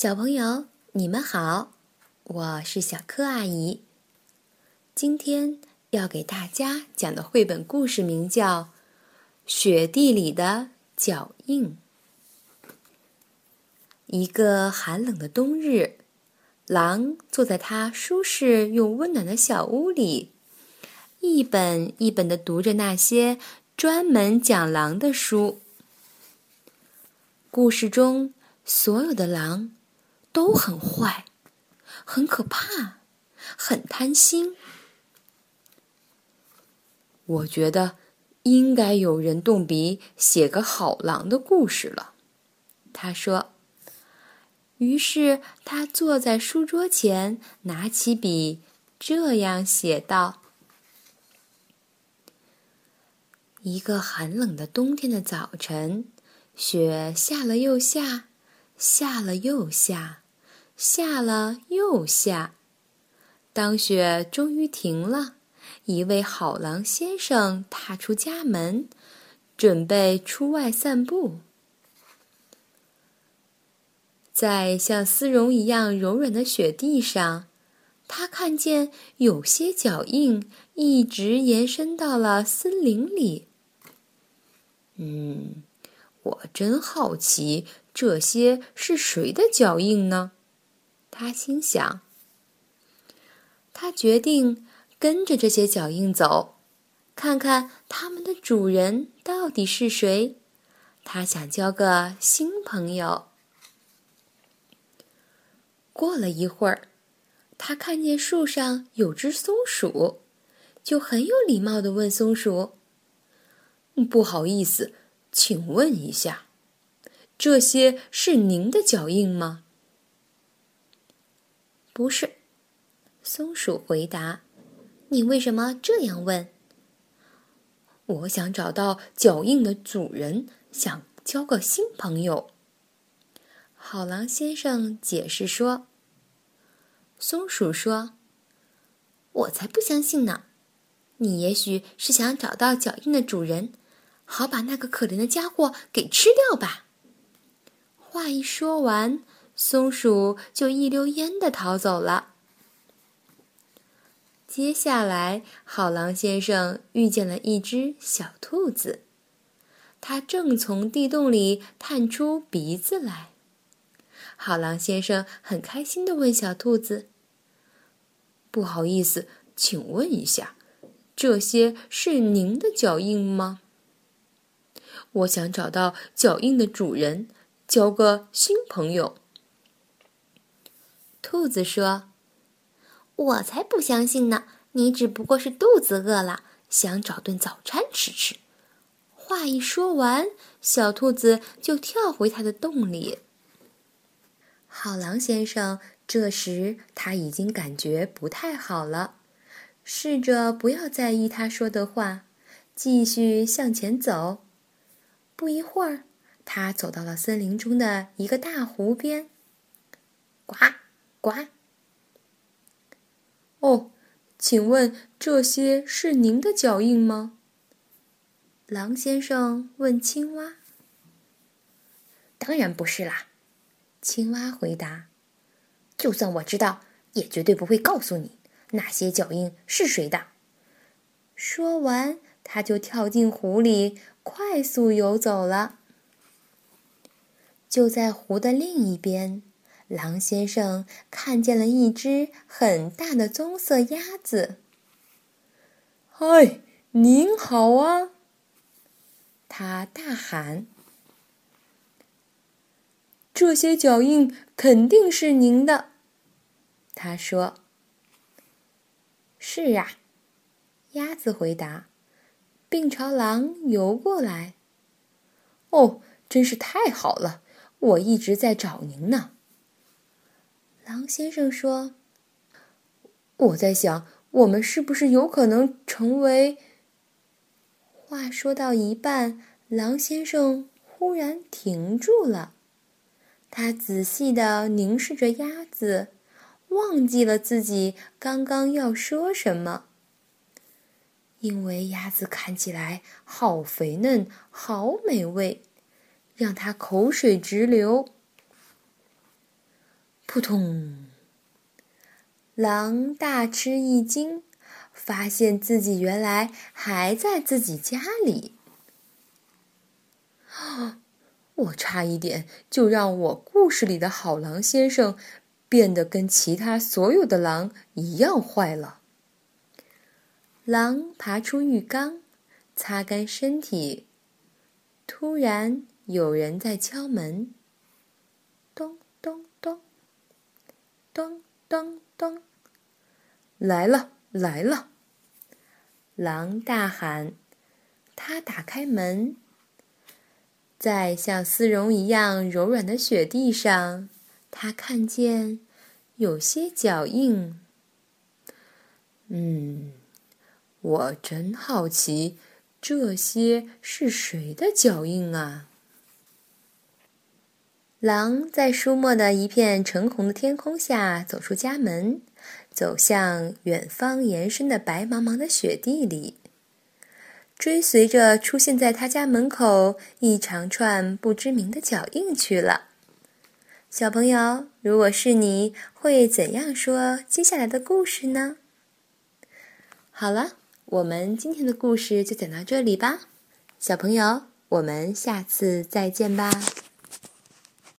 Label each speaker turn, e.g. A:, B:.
A: 小朋友，你们好，我是小柯阿姨。今天要给大家讲的绘本故事名叫《雪地里的脚印》。一个寒冷的冬日，狼坐在它舒适又温暖的小屋里，一本一本的读着那些专门讲狼的书。故事中所有的狼。都很坏，很可怕，很贪心。我觉得应该有人动笔写个好狼的故事了，他说。于是他坐在书桌前，拿起笔，这样写道：“一个寒冷的冬天的早晨，雪下了又下，下了又下。”下了又下，当雪终于停了，一位好狼先生踏出家门，准备出外散步。在像丝绒一样柔软的雪地上，他看见有些脚印一直延伸到了森林里。嗯，我真好奇，这些是谁的脚印呢？他心想：“他决定跟着这些脚印走，看看他们的主人到底是谁。他想交个新朋友。”过了一会儿，他看见树上有只松鼠，就很有礼貌的问松鼠：“不好意思，请问一下，这些是您的脚印吗？”不是，松鼠回答：“你为什么这样问？”我想找到脚印的主人，想交个新朋友。好狼先生解释说：“松鼠说，我才不相信呢！你也许是想找到脚印的主人，好把那个可怜的家伙给吃掉吧。”话一说完。松鼠就一溜烟的逃走了。接下来，好狼先生遇见了一只小兔子，它正从地洞里探出鼻子来。好狼先生很开心的问小兔子：“不好意思，请问一下，这些是您的脚印吗？我想找到脚印的主人，交个新朋友。”兔子说：“我才不相信呢！你只不过是肚子饿了，想找顿早餐吃吃。”话一说完，小兔子就跳回它的洞里。好狼先生这时他已经感觉不太好了，试着不要在意他说的话，继续向前走。不一会儿，他走到了森林中的一个大湖边。呱！呱！哦，请问这些是您的脚印吗？狼先生问青蛙。当然不是啦，青蛙回答。就算我知道，也绝对不会告诉你那些脚印是谁的。说完，他就跳进湖里，快速游走了。就在湖的另一边。狼先生看见了一只很大的棕色鸭子。“嗨，您好啊！”他大喊。“这些脚印肯定是您的。”他说。“是啊。”鸭子回答，并朝狼游过来。“哦，真是太好了！我一直在找您呢。”狼先生说：“我在想，我们是不是有可能成为……”话说到一半，狼先生忽然停住了，他仔细的凝视着鸭子，忘记了自己刚刚要说什么。因为鸭子看起来好肥嫩，好美味，让他口水直流。扑通！狼大吃一惊，发现自己原来还在自己家里。啊！我差一点就让我故事里的好狼先生变得跟其他所有的狼一样坏了。狼爬出浴缸，擦干身体。突然，有人在敲门。咚咚咚，来了来了！狼大喊。他打开门，在像丝绒一样柔软的雪地上，他看见有些脚印。嗯。我真好奇，这些是谁的脚印啊？狼在舒漠的一片橙红的天空下走出家门，走向远方延伸的白茫茫的雪地里，追随着出现在他家门口一长串不知名的脚印去了。小朋友，如果是你，会怎样说接下来的故事呢？好了。我们今天的故事就讲到这里吧，小朋友，我们下次再见吧。